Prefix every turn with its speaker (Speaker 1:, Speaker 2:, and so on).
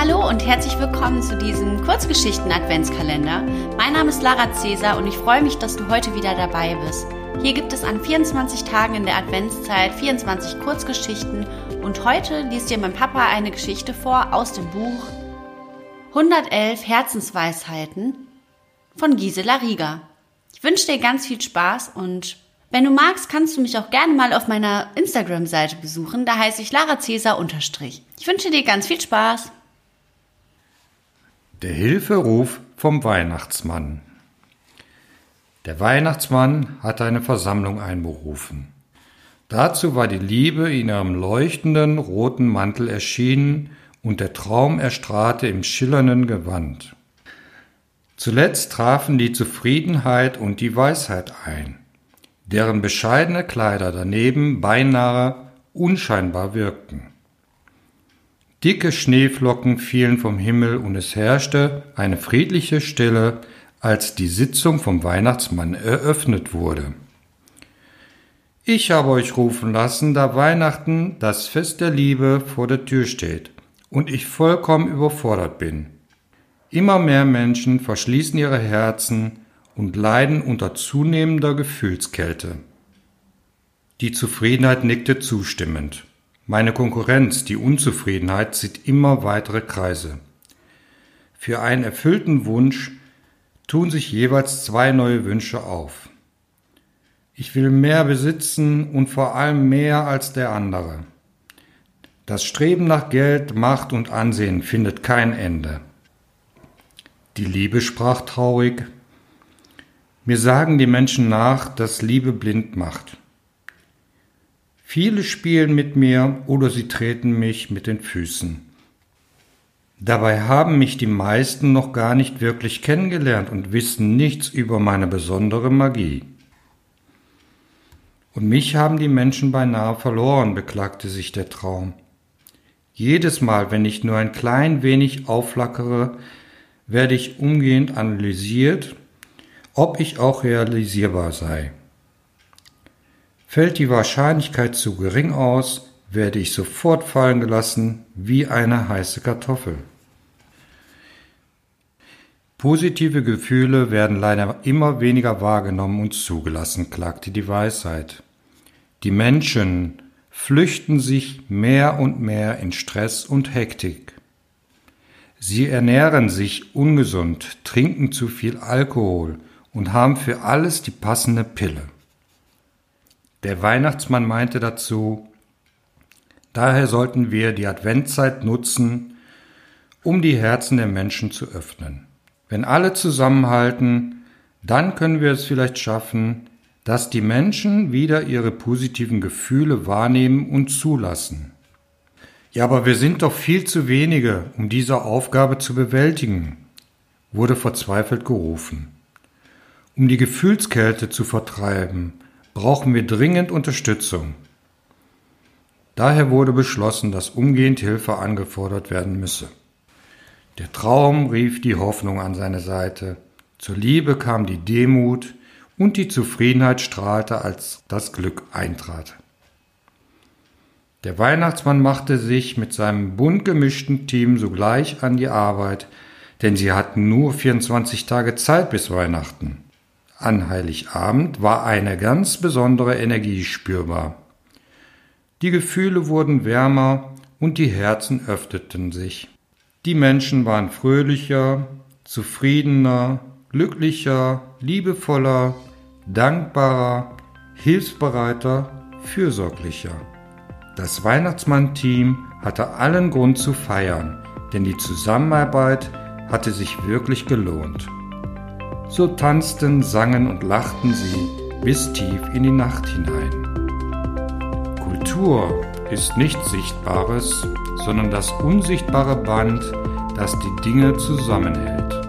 Speaker 1: Hallo und herzlich willkommen zu diesem Kurzgeschichten-Adventskalender. Mein Name ist Lara Cäsar und ich freue mich, dass du heute wieder dabei bist. Hier gibt es an 24 Tagen in der Adventszeit 24 Kurzgeschichten und heute liest dir mein Papa eine Geschichte vor aus dem Buch 111 Herzensweisheiten von Gisela Rieger. Ich wünsche dir ganz viel Spaß und wenn du magst, kannst du mich auch gerne mal auf meiner Instagram-Seite besuchen. Da heiße ich Lara Cäsar. Ich wünsche dir ganz viel Spaß.
Speaker 2: Der Hilferuf vom Weihnachtsmann. Der Weihnachtsmann hatte eine Versammlung einberufen. Dazu war die Liebe in ihrem leuchtenden roten Mantel erschienen und der Traum erstrahlte im schillernden Gewand. Zuletzt trafen die Zufriedenheit und die Weisheit ein, deren bescheidene Kleider daneben beinahe unscheinbar wirkten. Dicke Schneeflocken fielen vom Himmel und es herrschte eine friedliche Stille, als die Sitzung vom Weihnachtsmann eröffnet wurde. Ich habe euch rufen lassen, da Weihnachten, das Fest der Liebe, vor der Tür steht und ich vollkommen überfordert bin. Immer mehr Menschen verschließen ihre Herzen und leiden unter zunehmender Gefühlskälte. Die Zufriedenheit nickte zustimmend. Meine Konkurrenz, die Unzufriedenheit, zieht immer weitere Kreise. Für einen erfüllten Wunsch tun sich jeweils zwei neue Wünsche auf. Ich will mehr besitzen und vor allem mehr als der andere. Das Streben nach Geld, Macht und Ansehen findet kein Ende. Die Liebe sprach traurig. Mir sagen die Menschen nach, dass Liebe blind macht. Viele spielen mit mir oder sie treten mich mit den Füßen. Dabei haben mich die meisten noch gar nicht wirklich kennengelernt und wissen nichts über meine besondere Magie. Und mich haben die Menschen beinahe verloren, beklagte sich der Traum. Jedes Mal, wenn ich nur ein klein wenig aufflackere, werde ich umgehend analysiert, ob ich auch realisierbar sei. Fällt die Wahrscheinlichkeit zu gering aus, werde ich sofort fallen gelassen wie eine heiße Kartoffel. Positive Gefühle werden leider immer weniger wahrgenommen und zugelassen, klagte die Weisheit. Die Menschen flüchten sich mehr und mehr in Stress und Hektik. Sie ernähren sich ungesund, trinken zu viel Alkohol und haben für alles die passende Pille. Der Weihnachtsmann meinte dazu, daher sollten wir die Adventzeit nutzen, um die Herzen der Menschen zu öffnen. Wenn alle zusammenhalten, dann können wir es vielleicht schaffen, dass die Menschen wieder ihre positiven Gefühle wahrnehmen und zulassen. Ja, aber wir sind doch viel zu wenige, um diese Aufgabe zu bewältigen, wurde verzweifelt gerufen. Um die Gefühlskälte zu vertreiben, brauchen wir dringend Unterstützung. Daher wurde beschlossen, dass umgehend Hilfe angefordert werden müsse. Der Traum rief die Hoffnung an seine Seite, zur Liebe kam die Demut und die Zufriedenheit strahlte, als das Glück eintrat. Der Weihnachtsmann machte sich mit seinem bunt gemischten Team sogleich an die Arbeit, denn sie hatten nur 24 Tage Zeit bis Weihnachten. An Heiligabend war eine ganz besondere Energie spürbar. Die Gefühle wurden wärmer und die Herzen öffneten sich. Die Menschen waren fröhlicher, zufriedener, glücklicher, liebevoller, dankbarer, hilfsbereiter, fürsorglicher. Das Weihnachtsmann-Team hatte allen Grund zu feiern, denn die Zusammenarbeit hatte sich wirklich gelohnt. So tanzten, sangen und lachten sie bis tief in die Nacht hinein. Kultur ist nichts Sichtbares, sondern das unsichtbare Band, das die Dinge zusammenhält.